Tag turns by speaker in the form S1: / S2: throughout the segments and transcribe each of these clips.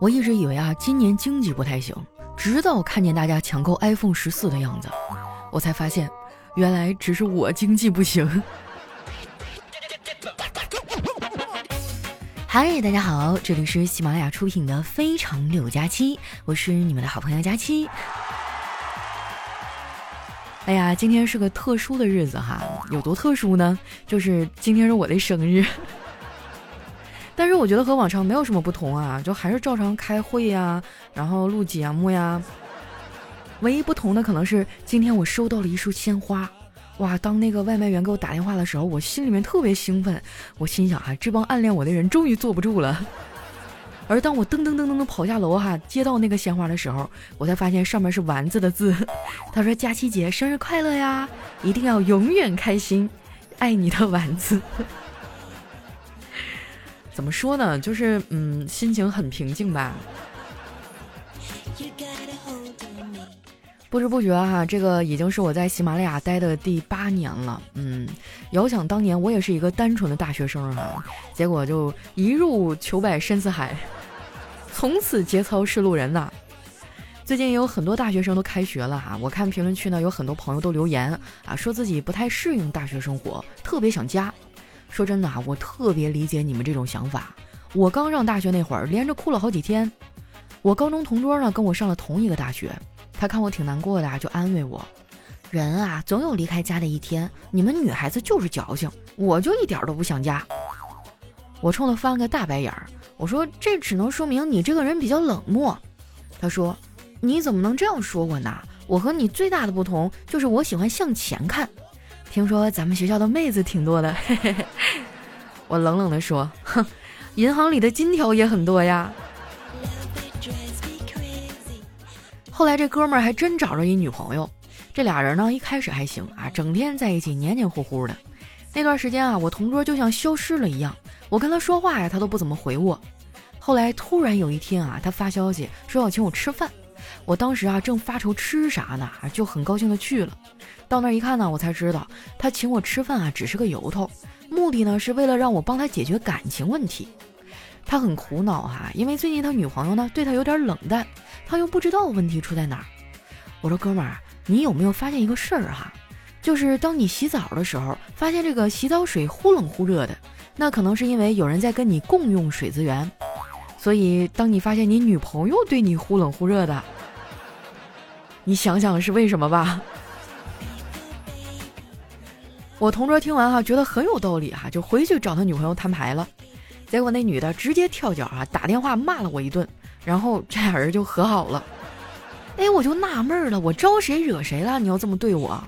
S1: 我一直以为啊，今年经济不太行，直到看见大家抢购 iPhone 十四的样子，我才发现，原来只是我经济不行。嗨，大家好，这里是喜马拉雅出品的《非常六加七》，我是你们的好朋友佳期。哎呀，今天是个特殊的日子哈，有多特殊呢？就是今天是我的生日。但是我觉得和往常没有什么不同啊，就还是照常开会呀，然后录节目呀。唯一不同的可能是今天我收到了一束鲜花，哇！当那个外卖员给我打电话的时候，我心里面特别兴奋，我心想啊，这帮暗恋我的人终于坐不住了。而当我噔噔噔噔的跑下楼哈，接到那个鲜花的时候，我才发现上面是丸子的字。他说：“佳琪姐生日快乐呀，一定要永远开心，爱你的丸子。” 怎么说呢？就是嗯，心情很平静吧。不知不觉哈，这个已经是我在喜马拉雅待的第八年了。嗯，遥想当年，我也是一个单纯的大学生哈，结果就一入球百深似海，从此节操是路人呐。最近也有很多大学生都开学了哈，我看评论区呢，有很多朋友都留言啊，说自己不太适应大学生活，特别想家。说真的啊，我特别理解你们这种想法。我刚上大学那会儿，连着哭了好几天。我高中同桌呢，跟我上了同一个大学，他看我挺难过的，就安慰我：“人啊，总有离开家的一天。你们女孩子就是矫情，我就一点都不想家。”我冲他翻了个大白眼儿，我说：“这只能说明你这个人比较冷漠。”他说：“你怎么能这样说我呢？我和你最大的不同就是我喜欢向前看。”听说咱们学校的妹子挺多的，嘿嘿嘿。我冷冷地说：“哼，银行里的金条也很多呀。”后来这哥们儿还真找着一女朋友，这俩人呢一开始还行啊，整天在一起黏黏糊糊的。那段时间啊，我同桌就像消失了一样，我跟他说话呀，他都不怎么回我。后来突然有一天啊，他发消息说要请我吃饭。我当时啊正发愁吃啥呢，就很高兴的去了。到那儿一看呢，我才知道他请我吃饭啊只是个由头，目的呢是为了让我帮他解决感情问题。他很苦恼哈，因为最近他女朋友呢对他有点冷淡，他又不知道问题出在哪儿。我说哥们儿，你有没有发现一个事儿哈？就是当你洗澡的时候，发现这个洗澡水忽冷忽热的，那可能是因为有人在跟你共用水资源。所以当你发现你女朋友对你忽冷忽热的。你想想是为什么吧？我同桌听完哈，觉得很有道理哈，就回去找他女朋友摊牌了。结果那女的直接跳脚啊，打电话骂了我一顿，然后这俩人就和好了。哎，我就纳闷了，我招谁惹谁了？你要这么对我？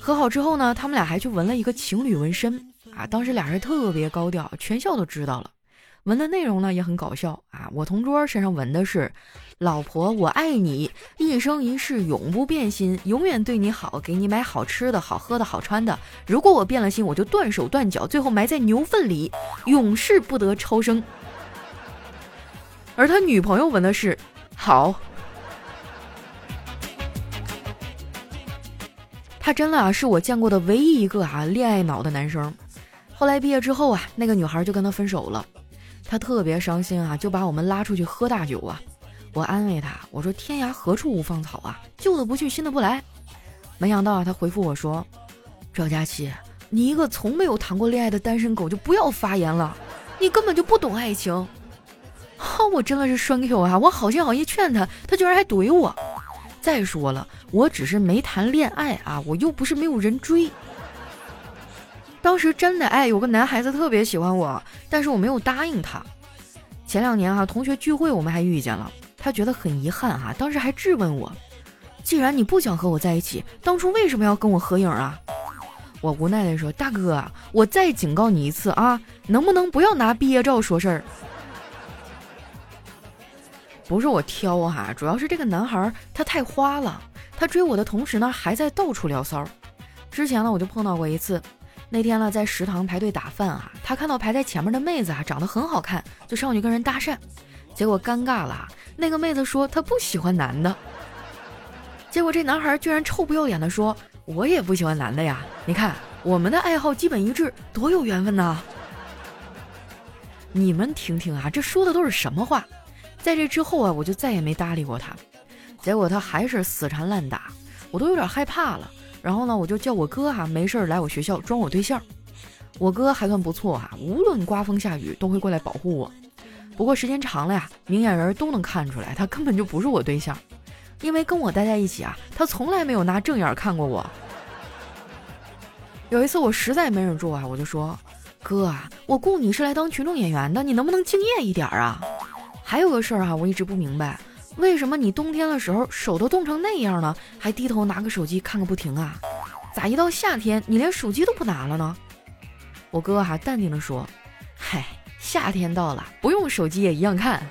S1: 和好之后呢，他们俩还去纹了一个情侣纹身啊，当时俩人特别高调，全校都知道了。纹的内容呢也很搞笑啊！我同桌身上纹的是“老婆我爱你，一生一世永不变心，永远对你好，给你买好吃的好喝的好穿的。如果我变了心，我就断手断脚，最后埋在牛粪里，永世不得超生。”而他女朋友纹的是“好”，他真的啊是我见过的唯一一个啊恋爱脑的男生。后来毕业之后啊，那个女孩就跟他分手了。他特别伤心啊，就把我们拉出去喝大酒啊。我安慰他，我说：“天涯何处无芳草啊，旧的不去，新的不来。”没想到啊，他回复我说：“赵佳琪，你一个从没有谈过恋爱的单身狗，就不要发言了，你根本就不懂爱情。”哈，我真的是栓 Q 啊！我好心好意劝他，他居然还怼我。再说了，我只是没谈恋爱啊，我又不是没有人追。当时真的哎，有个男孩子特别喜欢我，但是我没有答应他。前两年哈，同学聚会我们还遇见了，他觉得很遗憾哈，当时还质问我：“既然你不想和我在一起，当初为什么要跟我合影啊？”我无奈的说：“大哥，我再警告你一次啊，能不能不要拿毕业照说事儿？不是我挑哈，主要是这个男孩他太花了，他追我的同时呢，还在到处聊骚。之前呢，我就碰到过一次。”那天呢，在食堂排队打饭啊，他看到排在前面的妹子啊，长得很好看，就上去跟人搭讪，结果尴尬了。那个妹子说她不喜欢男的，结果这男孩居然臭不要脸的说：“我也不喜欢男的呀，你看我们的爱好基本一致，多有缘分呐！”你们听听啊，这说的都是什么话？在这之后啊，我就再也没搭理过他。结果他还是死缠烂打，我都有点害怕了。然后呢，我就叫我哥哈没事儿来我学校装我对象。我哥还算不错哈，无论刮风下雨都会过来保护我。不过时间长了呀，明眼人都能看出来，他根本就不是我对象。因为跟我待在一起啊，他从来没有拿正眼看过我。有一次我实在没忍住啊，我就说：“哥啊，我雇你是来当群众演员的，你能不能敬业一点啊？还有个事儿啊，我一直不明白，为什么你冬天的时候手都冻成那样了，还低头拿个手机看个不停啊？咋一到夏天你连手机都不拿了呢？”我哥还淡定的说：“嗨，夏天到了，不用手机也一样看。”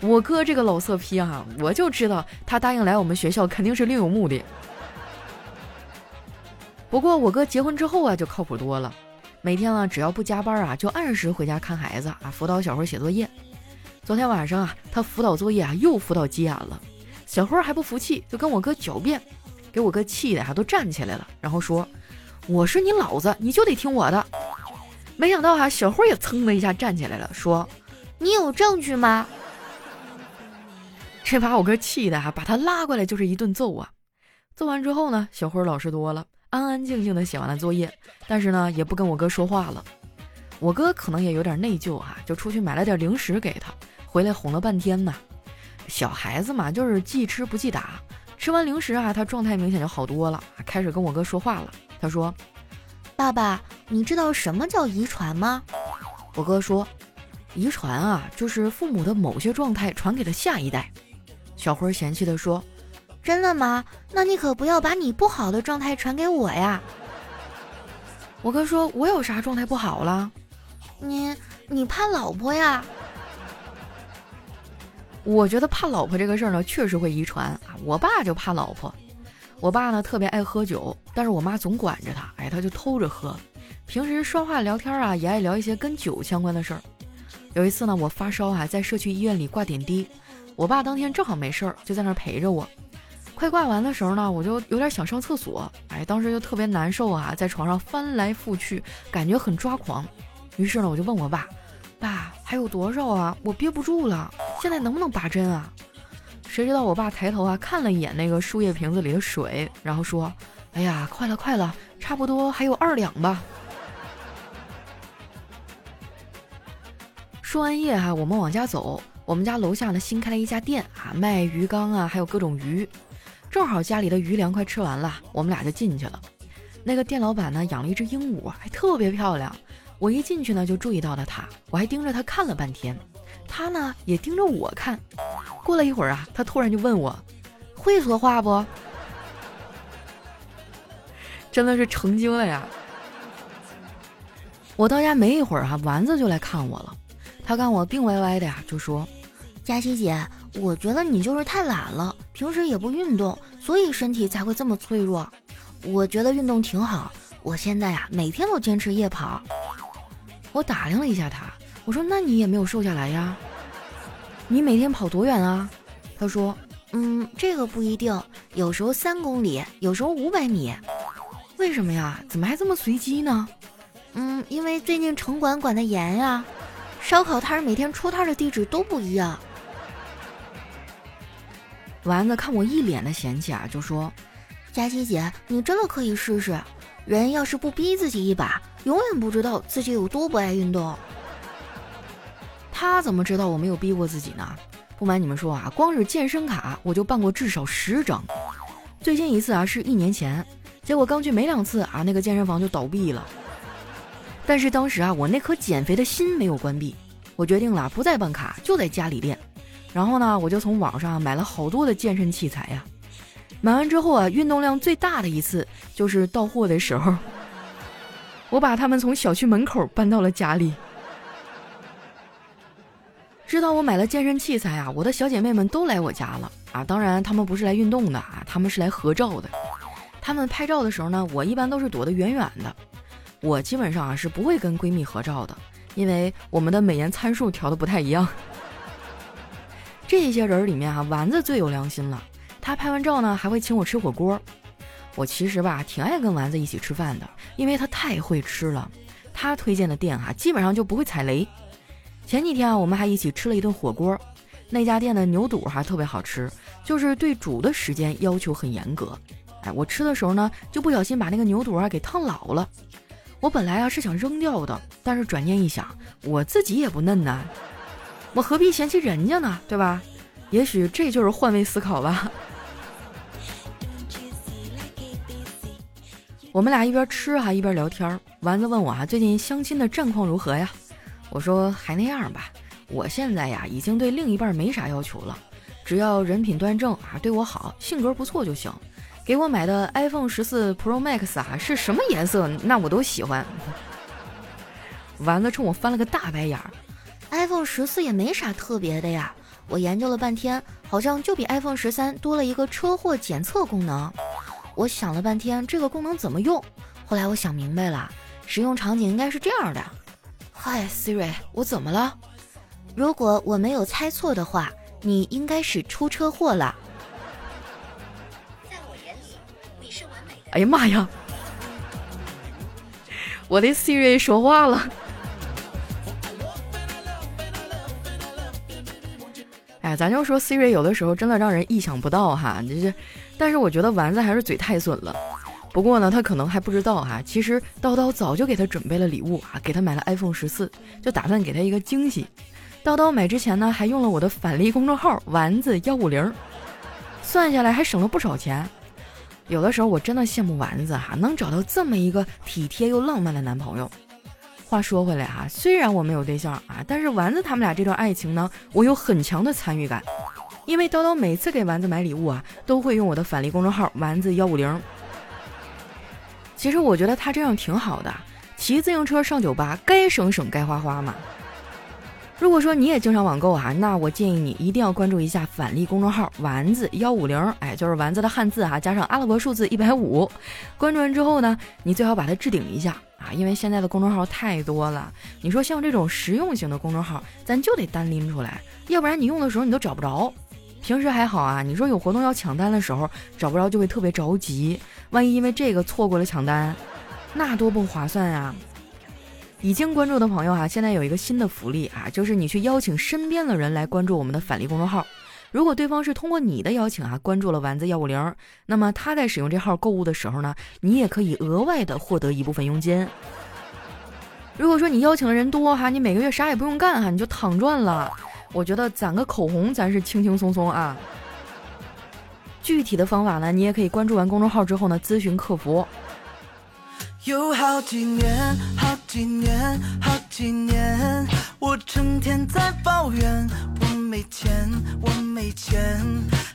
S1: 我哥这个老色批啊，我就知道他答应来我们学校肯定是另有目的。不过我哥结婚之后啊，就靠谱多了，每天呢只要不加班啊，就按时回家看孩子啊，辅导小孩写作业。昨天晚上啊，他辅导作业啊又辅导急眼了，小辉还不服气，就跟我哥狡辩，给我哥气的哈都站起来了，然后说：“我是你老子，你就得听我的。”没想到哈，小辉也噌的一下站起来了，说：“你有证据吗？” 这把我哥气的哈，把他拉过来就是一顿揍啊！揍完之后呢，小辉老实多了，安安静静的写完了作业，但是呢，也不跟我哥说话了。我哥可能也有点内疚哈，就出去买了点零食给他，回来哄了半天呢。小孩子嘛，就是记吃不记打。吃完零食啊，他状态明显就好多了，开始跟我哥说话了。他说：“
S2: 爸爸，你知道什么叫遗传吗？”
S1: 我哥说：“遗传啊，就是父母的某些状态传给了下一代。”小辉嫌弃地说：“
S2: 真的吗？那你可不要把你不好的状态传给我呀。”
S1: 我哥说：“我有啥状态不好了？
S2: 你你怕老婆呀？”
S1: 我觉得怕老婆这个事儿呢，确实会遗传啊。我爸就怕老婆，我爸呢特别爱喝酒，但是我妈总管着他，哎，他就偷着喝。平时说话聊天啊，也爱聊一些跟酒相关的事儿。有一次呢，我发烧啊，在社区医院里挂点滴。我爸当天正好没事儿，就在那儿陪着我。快挂完的时候呢，我就有点想上厕所，哎，当时就特别难受啊，在床上翻来覆去，感觉很抓狂。于是呢，我就问我爸：“爸，还有多少啊？我憋不住了，现在能不能拔针啊？”谁知道我爸抬头啊，看了一眼那个输液瓶子里的水，然后说：“哎呀，快了，快了，差不多还有二两吧。”输完液哈，我们往家走。我们家楼下呢新开了一家店啊，卖鱼缸啊，还有各种鱼。正好家里的鱼粮快吃完了，我们俩就进去了。那个店老板呢养了一只鹦鹉，还特别漂亮。我一进去呢就注意到了它，我还盯着它看了半天，他呢也盯着我看。过了一会儿啊，他突然就问我：“会说话不？” 真的是成精了呀！我到家没一会儿哈，丸子就来看我了。他看我病歪歪的呀，就说。
S2: 佳琪姐，我觉得你就是太懒了，平时也不运动，所以身体才会这么脆弱。我觉得运动挺好，我现在呀每天都坚持夜跑。
S1: 我打量了一下他，我说：“那你也没有瘦下来呀？你每天跑多远啊？”
S2: 他说：“嗯，这个不一定，有时候三公里，有时候五百米。
S1: 为什么呀？怎么还这么随机呢？
S2: 嗯，因为最近城管管的严呀，烧烤摊每天出摊的地址都不一样。”
S1: 丸子看我一脸的嫌弃啊，就说：“
S2: 佳琪姐，你真的可以试试。人要是不逼自己一把，永远不知道自己有多不爱运动。”
S1: 他怎么知道我没有逼过自己呢？不瞒你们说啊，光是健身卡我就办过至少十张。最近一次啊是一年前，结果刚去没两次啊，那个健身房就倒闭了。但是当时啊，我那颗减肥的心没有关闭，我决定了不再办卡，就在家里练。然后呢，我就从网上买了好多的健身器材呀。买完之后啊，运动量最大的一次就是到货的时候，我把他们从小区门口搬到了家里。知道我买了健身器材啊，我的小姐妹们都来我家了啊。当然，她们不是来运动的啊，她们是来合照的。她们拍照的时候呢，我一般都是躲得远远的。我基本上啊是不会跟闺蜜合照的，因为我们的美颜参数调的不太一样。这些人里面哈，丸子最有良心了。他拍完照呢，还会请我吃火锅。我其实吧，挺爱跟丸子一起吃饭的，因为他太会吃了。他推荐的店哈，基本上就不会踩雷。前几天啊，我们还一起吃了一顿火锅，那家店的牛肚还特别好吃，就是对煮的时间要求很严格。哎，我吃的时候呢，就不小心把那个牛肚啊给烫老了。我本来啊是想扔掉的，但是转念一想，我自己也不嫩呐，我何必嫌弃人家呢？对吧？也许这就是换位思考吧。我们俩一边吃还一边聊天，丸子问我啊，最近相亲的战况如何呀？我说还那样吧，我现在呀已经对另一半没啥要求了，只要人品端正啊，对我好，性格不错就行。给我买的 iPhone 十四 Pro Max 啊，是什么颜色那我都喜欢。丸子冲我翻了个大白眼儿
S2: ，iPhone 十四也没啥特别的呀，我研究了半天，好像就比 iPhone 十三多了一个车祸检测功能。我想了半天，这个功能怎么用？后来我想明白了，使用场景应该是这样的。嗨，Siri，我怎么了？如果我没有猜错的话，你应该是出车祸了。
S1: 在我眼里，你是完美的。哎呀妈呀！我的 Siri 说话了。哎，咱就说 Siri 有的时候真的让人意想不到哈，就是。但是我觉得丸子还是嘴太损了。不过呢，他可能还不知道哈，其实叨叨早就给他准备了礼物啊，给他买了 iPhone 十四，就打算给他一个惊喜。叨叨买之前呢，还用了我的返利公众号丸子幺五零，算下来还省了不少钱。有的时候我真的羡慕丸子哈，能找到这么一个体贴又浪漫的男朋友。话说回来哈，虽然我没有对象啊，但是丸子他们俩这段爱情呢，我有很强的参与感。因为叨叨每次给丸子买礼物啊，都会用我的返利公众号丸子幺五零。其实我觉得他这样挺好的，骑自行车上酒吧，该省省该花花嘛。如果说你也经常网购啊，那我建议你一定要关注一下返利公众号丸子幺五零，哎，就是丸子的汉字哈，加上阿拉伯数字一百五。关注完之后呢，你最好把它置顶一下啊，因为现在的公众号太多了。你说像这种实用型的公众号，咱就得单拎出来，要不然你用的时候你都找不着。平时还好啊，你说有活动要抢单的时候找不着就会特别着急，万一因为这个错过了抢单，那多不划算呀！已经关注的朋友哈，现在有一个新的福利啊，就是你去邀请身边的人来关注我们的返利公众号，如果对方是通过你的邀请啊关注了丸子幺五零，那么他在使用这号购物的时候呢，你也可以额外的获得一部分佣金。如果说你邀请的人多哈，你每个月啥也不用干哈，你就躺赚了。我觉得攒个口红咱是轻轻松松啊。具体的方法呢，你也可以关注完公众号之后呢，咨询客服。有好几年，好几年，好几年，我成天在抱怨我没钱，我没钱，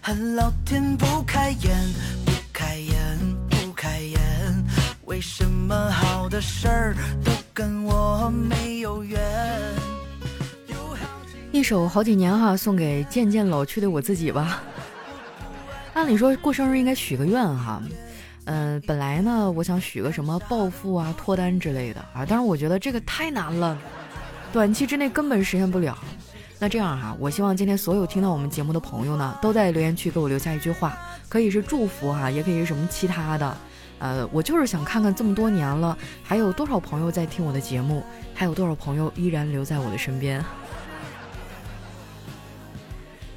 S1: 恨老天不开眼，不开眼，不开眼，为什么好的事儿都跟我没有缘？一首好几年哈，送给渐渐老去的我自己吧。按理说过生日应该许个愿哈，嗯，本来呢我想许个什么暴富啊、脱单之类的啊，但是我觉得这个太难了，短期之内根本实现不了。那这样哈，我希望今天所有听到我们节目的朋友呢，都在留言区给我留下一句话，可以是祝福哈，也可以是什么其他的。呃，我就是想看看这么多年了，还有多少朋友在听我的节目，还有多少朋友依然留在我的身边。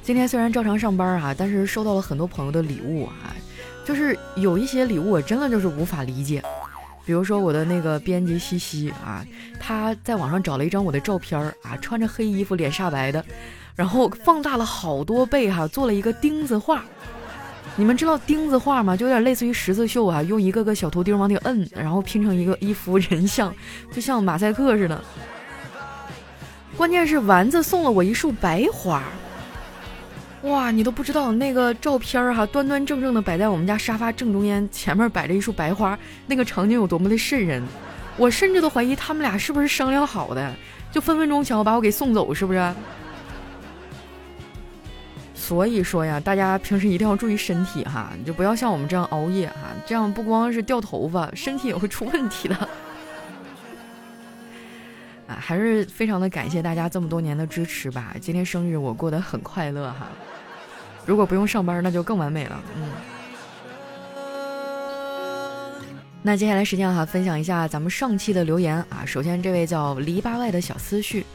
S1: 今天虽然照常上班啊，但是收到了很多朋友的礼物啊，就是有一些礼物我真的就是无法理解。比如说我的那个编辑西西啊，他在网上找了一张我的照片啊，穿着黑衣服，脸煞白的，然后放大了好多倍哈，做了一个钉子画。你们知道钉子画吗？就有点类似于十字绣啊，用一个个小图钉往里摁，然后拼成一个一幅人像，就像马赛克似的。关键是丸子送了我一束白花。哇，你都不知道那个照片儿哈，端端正正的摆在我们家沙发正中间，前面摆着一束白花，那个场景有多么的瘆人。我甚至都怀疑他们俩是不是商量好的，就分分钟想要把我给送走，是不是？所以说呀，大家平时一定要注意身体哈，就不要像我们这样熬夜哈，这样不光是掉头发，身体也会出问题的。啊，还是非常的感谢大家这么多年的支持吧。今天生日我过得很快乐哈。如果不用上班，那就更完美了。嗯。那接下来时间哈，分享一下咱们上期的留言啊。首先这位叫篱笆外的小思绪，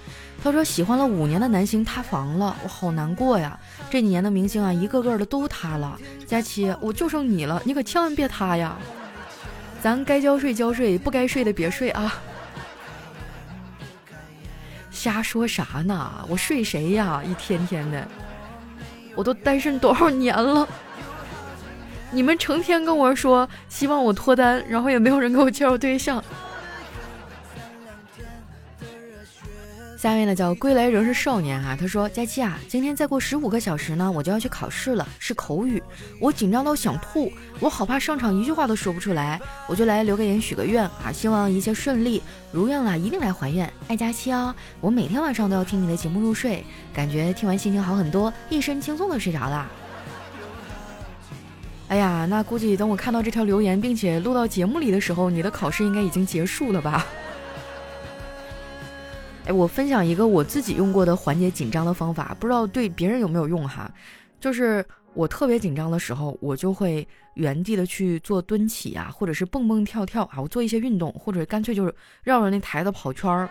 S1: 他说喜欢了五年的男星塌房了，我好难过呀。这几年的明星啊，一个个的都塌了。佳琪，我就剩你了，你可千万别塌呀。咱该交税交税，不该睡的别睡啊。瞎说啥呢？我睡谁呀？一天天的，我都单身多少年了。你们成天跟我说希望我脱单，然后也没有人给我介绍对象。下面呢叫归来仍是少年啊，他说佳期啊，今天再过十五个小时呢，我就要去考试了，是口语，我紧张到想吐，我好怕上场一句话都说不出来，我就来留个言许个愿啊，希望一切顺利，如愿了一定来还愿，爱佳期哦，我每天晚上都要听你的节目入睡，感觉听完心情好很多，一身轻松的睡着了。哎呀，那估计等我看到这条留言，并且录到节目里的时候，你的考试应该已经结束了吧？哎，我分享一个我自己用过的缓解紧张的方法，不知道对别人有没有用哈？就是我特别紧张的时候，我就会原地的去做蹲起啊，或者是蹦蹦跳跳啊，我做一些运动，或者干脆就是绕着那台子跑圈儿。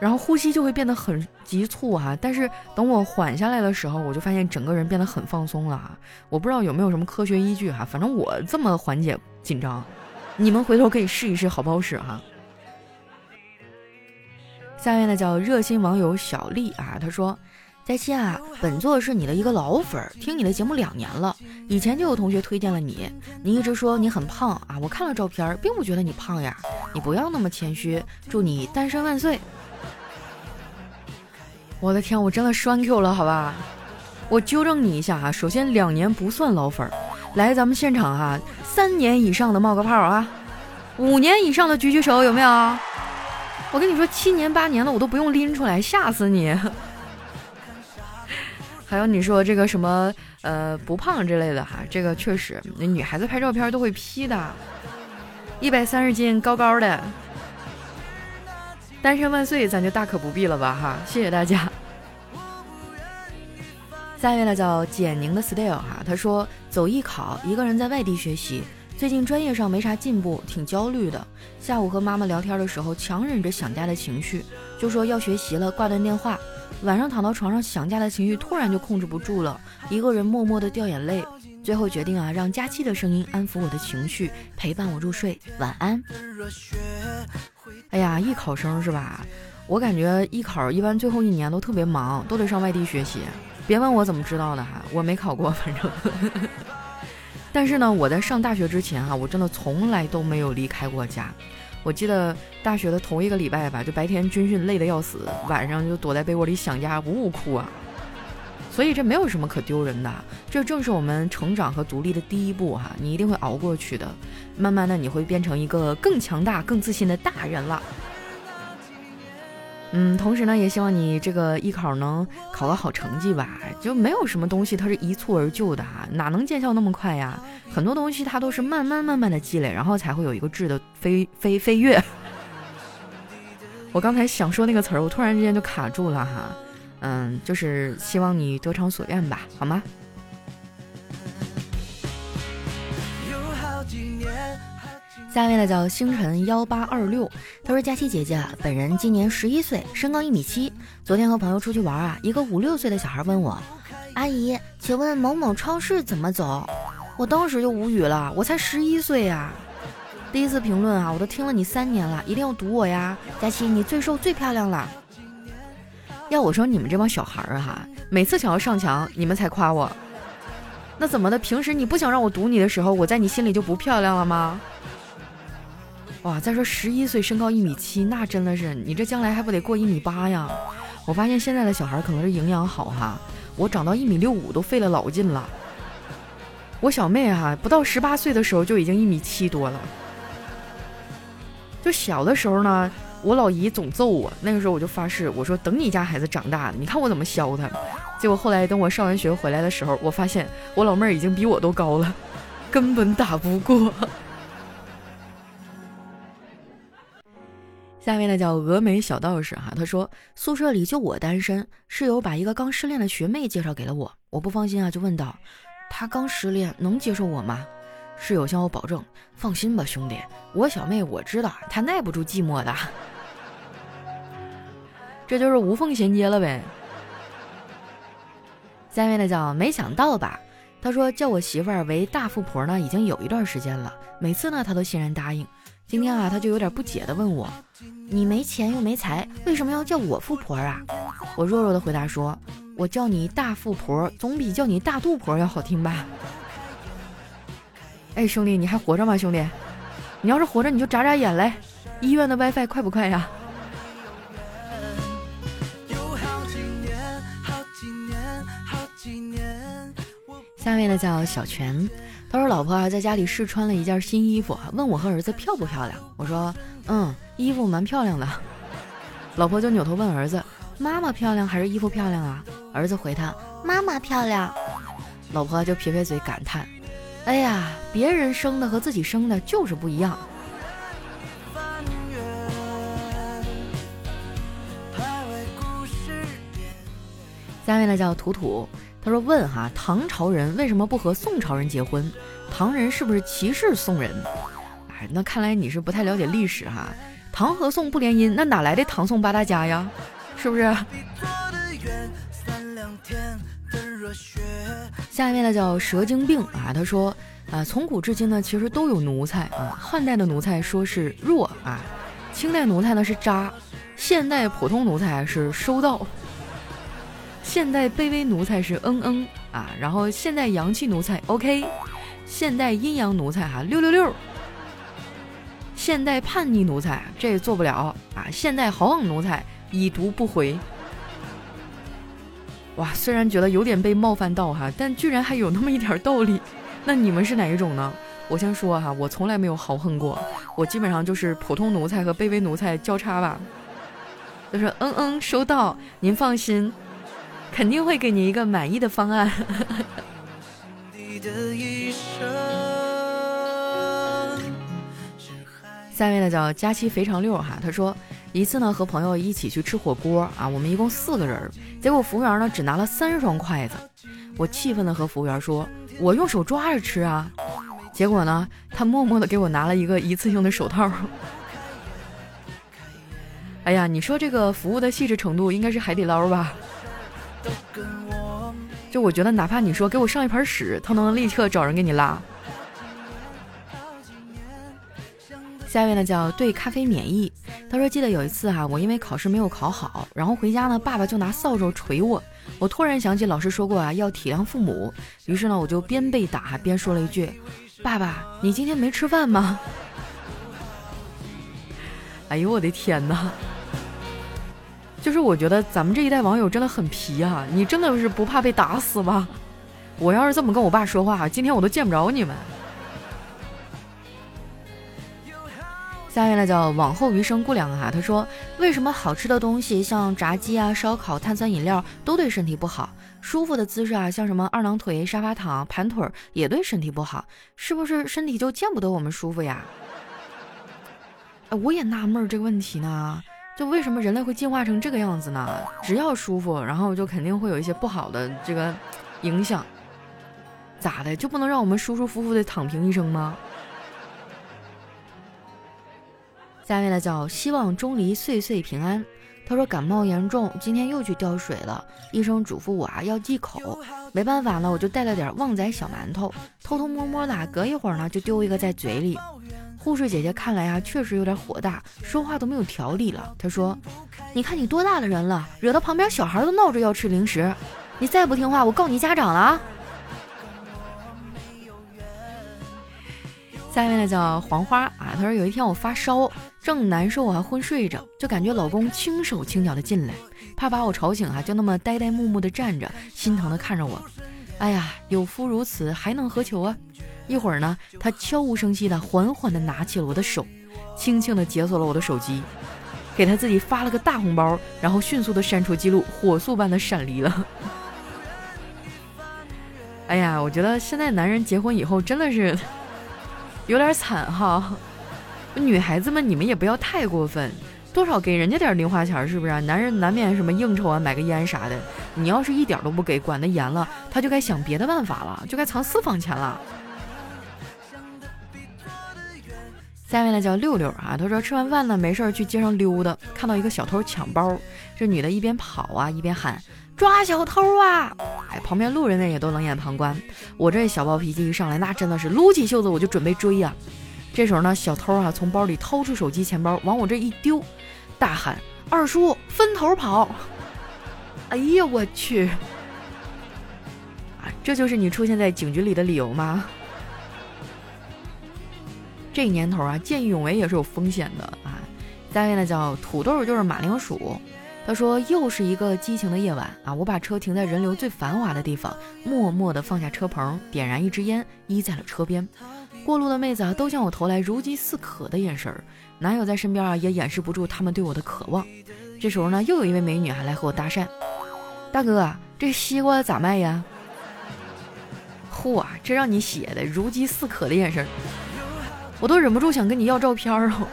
S1: 然后呼吸就会变得很急促哈，但是等我缓下来的时候，我就发现整个人变得很放松了。我不知道有没有什么科学依据哈，反正我这么缓解紧张，你们回头可以试一试，好不好使哈？下面呢叫热心网友小丽啊，她说：佳期啊，本座是你的一个老粉，听你的节目两年了，以前就有同学推荐了你，你一直说你很胖啊，我看了照片，并不觉得你胖呀，你不要那么谦虚，祝你单身万岁。我的天，我真的栓 Q 了，好吧？我纠正你一下哈，首先两年不算老粉，来咱们现场哈，三年以上的冒个泡啊，五年以上的举举手，有没有？我跟你说，七年八年的我都不用拎出来，吓死你！还有你说这个什么呃不胖之类的哈，这个确实，那女孩子拍照片都会 P 的，一百三十斤，高高的。单身万岁，咱就大可不必了吧哈！谢谢大家。下一位呢叫简宁的 style 哈，他说走艺考，一个人在外地学习，最近专业上没啥进步，挺焦虑的。下午和妈妈聊天的时候，强忍着想家的情绪，就说要学习了，挂断电话。晚上躺到床上想家的情绪突然就控制不住了，一个人默默的掉眼泪。最后决定啊，让佳期的声音安抚我的情绪，陪伴我入睡。晚安。哎呀，艺考生是吧？我感觉艺考一般最后一年都特别忙，都得上外地学习。别问我怎么知道的哈，我没考过，反正。但是呢，我在上大学之前哈，我真的从来都没有离开过家。我记得大学的头一个礼拜吧，就白天军训累得要死，晚上就躲在被窝里想家，呜呜哭啊。所以这没有什么可丢人的，这正是我们成长和独立的第一步哈，你一定会熬过去的。慢慢的，你会变成一个更强大、更自信的大人了。嗯，同时呢，也希望你这个艺考能考个好成绩吧。就没有什么东西它是一蹴而就的哈，哪能见效那么快呀？很多东西它都是慢慢慢慢的积累，然后才会有一个质的飞飞飞跃。我刚才想说那个词儿，我突然之间就卡住了哈。嗯，就是希望你得偿所愿吧，好吗？下一位呢叫星辰幺八二六，他说：“佳期姐姐，本人今年十一岁，身高一米七。昨天和朋友出去玩啊，一个五六岁的小孩问我：‘阿姨，请问某某超市怎么走？’我当时就无语了，我才十一岁呀！第一次评论啊，我都听了你三年了，一定要读我呀！佳期，你最瘦最漂亮了。”要我说，你们这帮小孩儿哈，每次想要上墙，你们才夸我。那怎么的？平时你不想让我堵你的时候，我在你心里就不漂亮了吗？哇！再说十一岁，身高一米七，那真的是你这将来还不得过一米八呀？我发现现在的小孩可能是营养好哈，我长到一米六五都费了老劲了。我小妹哈，不到十八岁的时候就已经一米七多了。就小的时候呢。我老姨总揍我，那个时候我就发誓，我说等你家孩子长大了，你看我怎么削他。结果后来等我上完学回来的时候，我发现我老妹儿已经比我都高了，根本打不过。下面呢叫峨眉小道士哈，他说宿舍里就我单身，室友把一个刚失恋的学妹介绍给了我，我不放心啊，就问道：他刚失恋能接受我吗？室友向我保证：“放心吧，兄弟，我小妹我知道她耐不住寂寞的。”这就是无缝衔接了呗。下面的叫没想到吧？他说叫我媳妇儿为大富婆呢，已经有一段时间了，每次呢他都欣然答应。今天啊，他就有点不解的问我：“你没钱又没财，为什么要叫我富婆啊？”我弱弱的回答说：“我叫你大富婆，总比叫你大肚婆要好听吧？”哎，兄弟，你还活着吗？兄弟，你要是活着，你就眨眨眼来。医院的 WiFi 快不快呀？下面的叫小泉，他说老婆啊在家里试穿了一件新衣服，问我和儿子漂不漂亮。我说嗯，衣服蛮漂亮的。老婆就扭头问儿子，妈妈漂亮还是衣服漂亮啊？儿子回他妈妈漂亮。老婆就撇撇嘴感叹。哎呀，别人生的和自己生的就是不一样。下面呢叫图图，他说问哈，唐朝人为什么不和宋朝人结婚？唐人是不是歧视宋人？哎，那看来你是不太了解历史哈。唐和宋不联姻，那哪来的唐宋八大家呀？是不是？下面呢叫蛇精病啊，他说啊，从古至今呢，其实都有奴才啊。汉代的奴才说是弱啊，清代奴才呢是渣，现代普通奴才是收到，现代卑微奴才是嗯嗯啊，然后现代阳气奴才 OK，现代阴阳奴才哈六六六，现代叛逆奴才这也做不了啊，现代豪横奴才已读不回。哇，虽然觉得有点被冒犯到哈，但居然还有那么一点道理。那你们是哪一种呢？我先说哈，我从来没有豪横过，我基本上就是普通奴才和卑微奴才交叉吧。就是嗯嗯，收到，您放心，肯定会给你一个满意的方案。下面呢叫佳期肥肠六哈，他说。一次呢，和朋友一起去吃火锅啊，我们一共四个人，结果服务员呢只拿了三双筷子，我气愤的和服务员说：“我用手抓着吃啊。”结果呢，他默默的给我拿了一个一次性的手套。哎呀，你说这个服务的细致程度应该是海底捞吧？就我觉得，哪怕你说给我上一盆屎，他都能立刻找人给你拉。下面呢叫对咖啡免疫。他说记得有一次哈，我因为考试没有考好，然后回家呢，爸爸就拿扫帚捶我。我突然想起老师说过啊，要体谅父母。于是呢，我就边被打边说了一句：“爸爸，你今天没吃饭吗？” 哎呦我的天哪！就是我觉得咱们这一代网友真的很皮啊！你真的是不怕被打死吗？我要是这么跟我爸说话，今天我都见不着你们。下面呢叫往后余生顾良啊，他说为什么好吃的东西像炸鸡啊、烧烤、碳酸饮料都对身体不好？舒服的姿势啊，像什么二郎腿、沙发躺、盘腿也对身体不好，是不是身体就见不得我们舒服呀？哎，我也纳闷这个问题呢，就为什么人类会进化成这个样子呢？只要舒服，然后就肯定会有一些不好的这个影响，咋的就不能让我们舒舒服服的躺平一生吗？下面呢叫希望钟离岁岁平安。他说感冒严重，今天又去吊水了。医生嘱咐我啊要忌口，没办法呢，我就带了点旺仔小馒头，偷偷摸摸的，隔一会儿呢就丢一个在嘴里。护士姐姐看来啊确实有点火大，说话都没有条理了。她说：“你看你多大的人了，惹得旁边小孩都闹着要吃零食，你再不听话，我告你家长了啊！”下面呢叫黄花啊，他说有一天我发烧，正难受啊，昏睡着，就感觉老公轻手轻脚的进来，怕把我吵醒啊，就那么呆呆木木的站着，心疼的看着我。哎呀，有夫如此，还能何求啊？一会儿呢，他悄无声息的缓缓的拿起了我的手，轻轻的解锁了我的手机，给他自己发了个大红包，然后迅速的删除记录，火速般的闪离了。哎呀，我觉得现在男人结婚以后真的是。有点惨哈，女孩子们你们也不要太过分，多少给人家点零花钱是不是？男人难免什么应酬啊，买个烟啥的，你要是一点都不给，管得严了，他就该想别的办法了，就该藏私房钱了。下面呢叫六六啊，他说吃完饭呢没事儿去街上溜达，看到一个小偷抢包，这女的一边跑啊一边喊抓小偷啊！哎，旁边路人呢也都冷眼旁观。我这小暴脾气一上来，那真的是撸起袖子我就准备追呀。这时候呢，小偷啊从包里掏出手机钱包往我这一丢，大喊二叔分头跑！哎呀我去！啊，这就是你出现在警局里的理由吗？这年头啊，见义勇为也是有风险的啊。单位呢叫土豆就是马铃薯，他说又是一个激情的夜晚啊，我把车停在人流最繁华的地方，默默地放下车棚，点燃一支烟，依在了车边。过路的妹子啊，都向我投来如饥似渴的眼神儿，男友在身边啊，也掩饰不住他们对我的渴望。这时候呢，又有一位美女还来和我搭讪，大哥，这西瓜咋卖呀？嚯，这让你写的如饥似渴的眼神。我都忍不住想跟你要照片儿哦。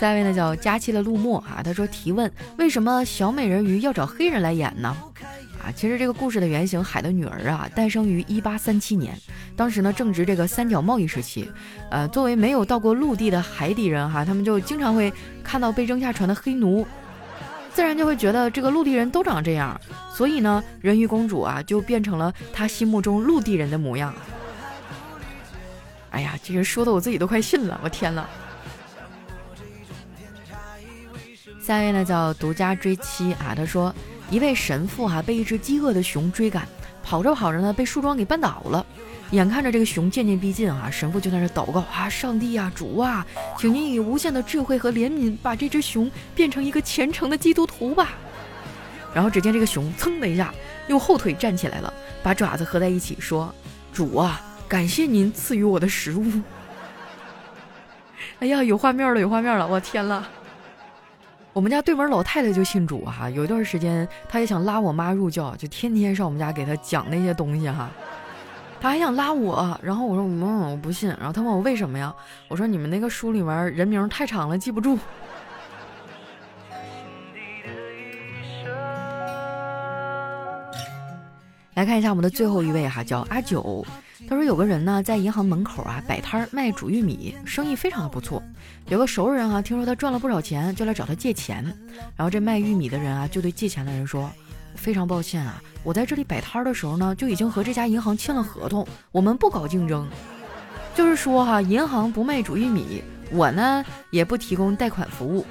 S1: 下一位呢叫佳期的陆墨啊，他说提问为什么小美人鱼要找黑人来演呢？啊，其实这个故事的原型海的女儿啊，诞生于一八三七年，当时呢正值这个三角贸易时期，呃，作为没有到过陆地的海底人哈，他们就经常会看到被扔下船的黑奴，自然就会觉得这个陆地人都长这样，所以呢，人鱼公主啊就变成了他心目中陆地人的模样。哎呀，这个说的我自己都快信了，我天呐。下一位呢叫独家追妻啊，他说一位神父哈被一只饥饿的熊追赶，跑着跑着呢被树桩给绊倒了，眼看着这个熊渐渐逼近啊，神父就在那祷告啊，上帝啊，主啊，请您以无限的智慧和怜悯把这只熊变成一个虔诚的基督徒吧。然后只见这个熊噌的一下用后腿站起来了，把爪子合在一起说：“主啊。”感谢您赐予我的食物。哎呀，有画面了，有画面了！我天了，我们家对门老太太就信主哈，有一段时间她也想拉我妈入教，就天天上我们家给她讲那些东西哈。她还想拉我，然后我说嗯，我不信。然后她问我为什么呀？我说你们那个书里面人名太长了，记不住。来看一下我们的最后一位哈，叫阿九。他说有个人呢，在银行门口啊摆摊卖煮玉米，生意非常的不错。有个熟人啊，听说他赚了不少钱，就来找他借钱。然后这卖玉米的人啊，就对借钱的人说：“非常抱歉啊，我在这里摆摊的时候呢，就已经和这家银行签了合同，我们不搞竞争。就是说哈，银行不卖煮玉米，我呢也不提供贷款服务。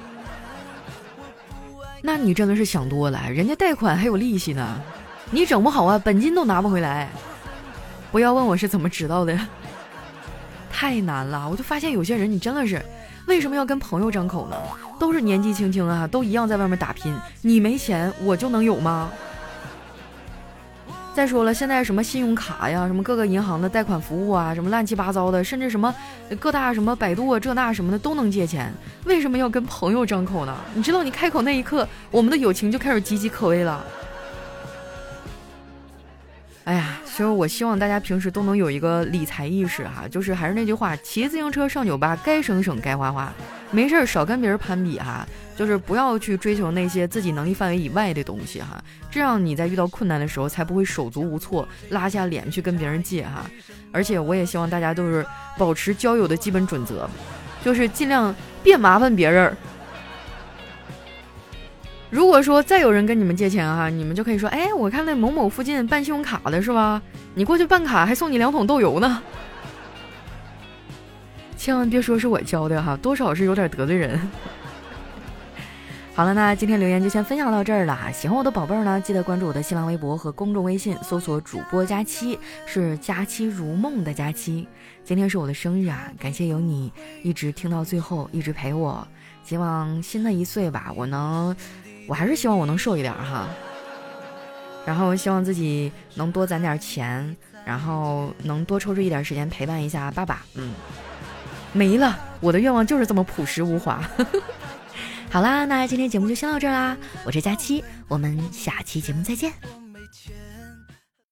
S1: 那你真的是想多了，人家贷款还有利息呢，你整不好啊，本金都拿不回来。”不要问我是怎么知道的，太难了。我就发现有些人，你真的是为什么要跟朋友张口呢？都是年纪轻轻啊，都一样在外面打拼。你没钱，我就能有吗？再说了，现在什么信用卡呀，什么各个银行的贷款服务啊，什么乱七八糟的，甚至什么各大什么百度啊这那什么的都能借钱。为什么要跟朋友张口呢？你知道，你开口那一刻，我们的友情就开始岌岌可危了。哎呀，所以我希望大家平时都能有一个理财意识哈，就是还是那句话，骑自行车上酒吧，该省省，该花花，没事儿少跟别人攀比哈，就是不要去追求那些自己能力范围以外的东西哈，这样你在遇到困难的时候才不会手足无措，拉下脸去跟别人借哈。而且我也希望大家都是保持交友的基本准则，就是尽量别麻烦别人。如果说再有人跟你们借钱哈，你们就可以说，哎，我看那某某附近办信用卡的是吧？你过去办卡还送你两桶豆油呢。千万别说是我教的哈，多少是有点得罪人。好了，那今天留言就先分享到这儿了。喜欢我的宝贝儿呢，记得关注我的新浪微博和公众微信，搜索主播佳期，是佳期如梦的佳期。今天是我的生日啊，感谢有你一直听到最后，一直陪我。希望新的一岁吧，我能。我还是希望我能瘦一点哈，然后希望自己能多攒点钱，然后能多抽出一点时间陪伴一下爸爸。嗯，没了，我的愿望就是这么朴实无华。好啦，那今天节目就先到这儿啦，我是佳期，我们下期节目再见。